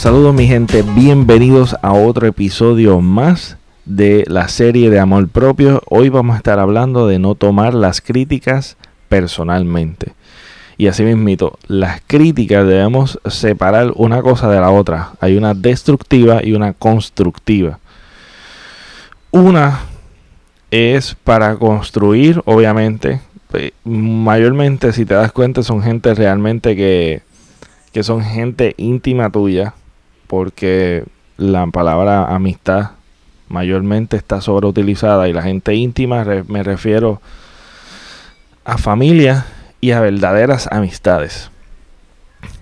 Saludos mi gente, bienvenidos a otro episodio más de la serie de amor propio. Hoy vamos a estar hablando de no tomar las críticas personalmente. Y así mismito, las críticas debemos separar una cosa de la otra. Hay una destructiva y una constructiva. Una es para construir, obviamente. Eh, mayormente, si te das cuenta, son gente realmente que, que son gente íntima tuya porque la palabra amistad mayormente está sobreutilizada y la gente íntima me refiero a familia y a verdaderas amistades.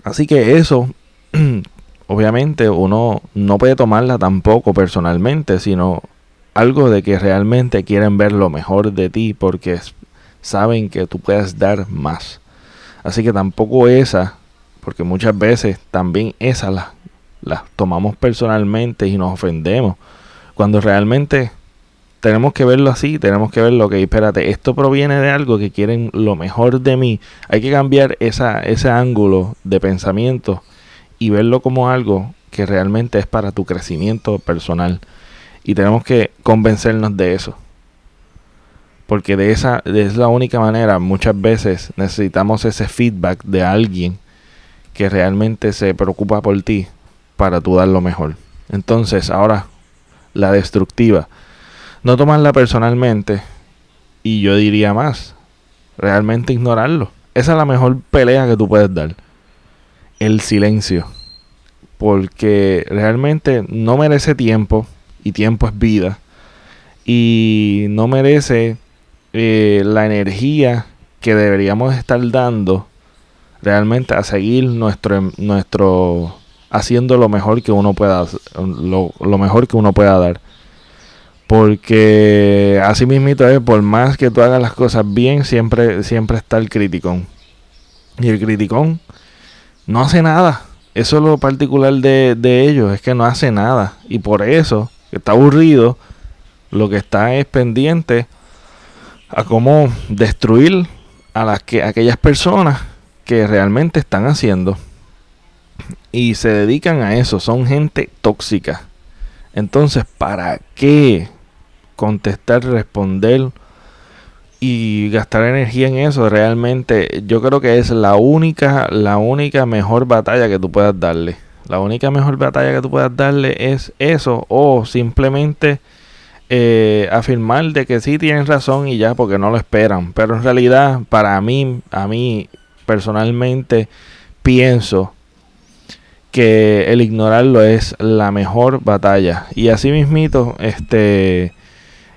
Así que eso, obviamente, uno no puede tomarla tampoco personalmente, sino algo de que realmente quieren ver lo mejor de ti porque saben que tú puedes dar más. Así que tampoco esa, porque muchas veces también esa la, las tomamos personalmente y nos ofendemos. Cuando realmente tenemos que verlo así, tenemos que verlo que, espérate, esto proviene de algo que quieren lo mejor de mí. Hay que cambiar esa, ese ángulo de pensamiento y verlo como algo que realmente es para tu crecimiento personal. Y tenemos que convencernos de eso. Porque de esa es la única manera, muchas veces necesitamos ese feedback de alguien que realmente se preocupa por ti para tú dar lo mejor. Entonces, ahora, la destructiva. No tomarla personalmente y yo diría más, realmente ignorarlo. Esa es la mejor pelea que tú puedes dar. El silencio. Porque realmente no merece tiempo y tiempo es vida. Y no merece eh, la energía que deberíamos estar dando realmente a seguir nuestro, nuestro haciendo lo mejor que uno pueda lo, mejor que uno pueda dar. Porque así mismito es por más que tú hagas las cosas bien siempre siempre está el criticón. Y el criticón no hace nada. Eso es lo particular de, de ellos es que no hace nada. Y por eso está aburrido lo que está es pendiente a cómo destruir a las que aquellas personas que realmente están haciendo y se dedican a eso, son gente tóxica. Entonces, ¿para qué contestar, responder y gastar energía en eso? Realmente yo creo que es la única, la única mejor batalla que tú puedas darle. La única mejor batalla que tú puedas darle es eso o simplemente eh, afirmar de que sí tienen razón y ya porque no lo esperan. Pero en realidad para mí, a mí personalmente pienso que el ignorarlo es la mejor batalla. Y así mismito, este,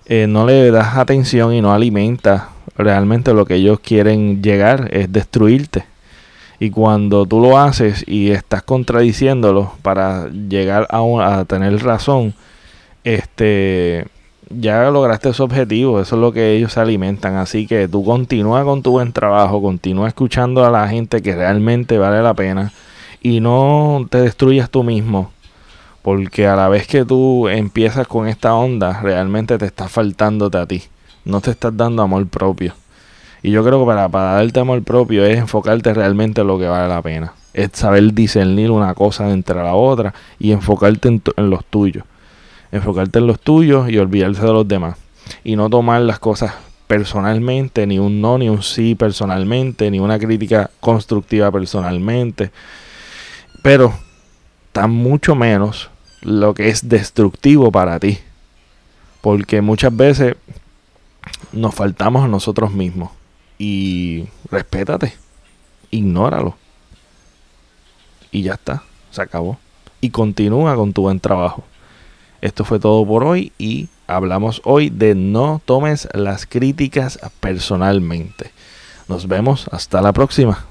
eh, no le das atención y no alimenta realmente lo que ellos quieren llegar, es destruirte. Y cuando tú lo haces y estás contradiciéndolo para llegar a, a tener razón, este, ya lograste su objetivo, eso es lo que ellos se alimentan. Así que tú continúa con tu buen trabajo, continúa escuchando a la gente que realmente vale la pena y no te destruyas tú mismo. Porque a la vez que tú empiezas con esta onda, realmente te está faltándote a ti. No te estás dando amor propio. Y yo creo que para, para darte amor propio es enfocarte realmente en lo que vale la pena. Es saber discernir una cosa entre la otra y enfocarte en, en los tuyos. Enfocarte en los tuyos y olvidarse de los demás. Y no tomar las cosas personalmente, ni un no, ni un sí personalmente, ni una crítica constructiva personalmente pero tan mucho menos lo que es destructivo para ti. Porque muchas veces nos faltamos a nosotros mismos. Y respétate, ignóralo. Y ya está, se acabó. Y continúa con tu buen trabajo. Esto fue todo por hoy y hablamos hoy de no tomes las críticas personalmente. Nos vemos hasta la próxima.